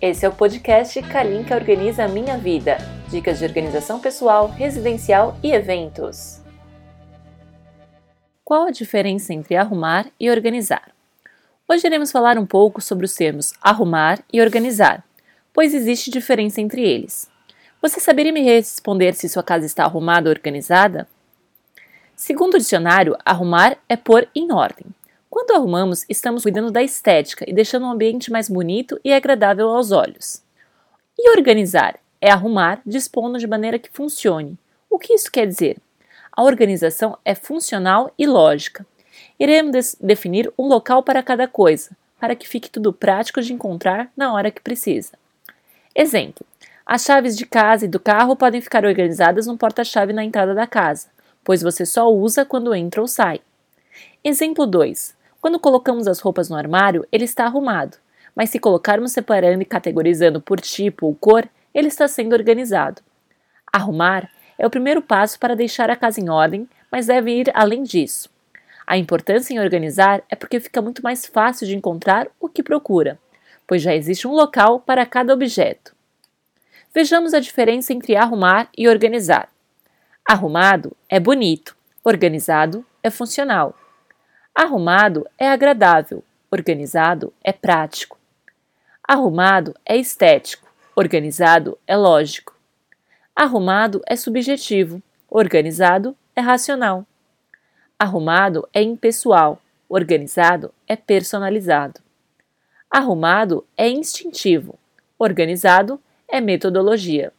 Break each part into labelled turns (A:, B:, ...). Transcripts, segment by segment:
A: Esse é o podcast Kalinka Organiza Minha Vida. Dicas de organização pessoal, residencial e eventos. Qual a diferença entre arrumar e organizar? Hoje iremos falar um pouco sobre os termos arrumar e organizar, pois existe diferença entre eles. Você saberia me responder se sua casa está arrumada ou organizada? Segundo o dicionário, arrumar é pôr em ordem. Quando arrumamos, estamos cuidando da estética e deixando o ambiente mais bonito e agradável aos olhos. E organizar é arrumar dispondo de maneira que funcione. O que isso quer dizer? A organização é funcional e lógica. Iremos definir um local para cada coisa, para que fique tudo prático de encontrar na hora que precisa. Exemplo: as chaves de casa e do carro podem ficar organizadas no porta-chave na entrada da casa, pois você só usa quando entra ou sai. Exemplo 2: quando colocamos as roupas no armário, ele está arrumado, mas se colocarmos separando e categorizando por tipo ou cor, ele está sendo organizado. Arrumar é o primeiro passo para deixar a casa em ordem, mas deve ir além disso. A importância em organizar é porque fica muito mais fácil de encontrar o que procura, pois já existe um local para cada objeto. Vejamos a diferença entre arrumar e organizar. Arrumado é bonito, organizado é funcional. Arrumado é agradável, organizado é prático. Arrumado é estético, organizado é lógico. Arrumado é subjetivo, organizado é racional. Arrumado é impessoal, organizado é personalizado. Arrumado é instintivo, organizado é metodologia.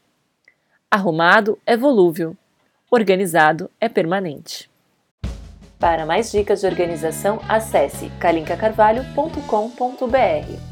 A: Arrumado é volúvel, organizado é permanente. Para mais dicas de organização, acesse calincacarvalho.com.br.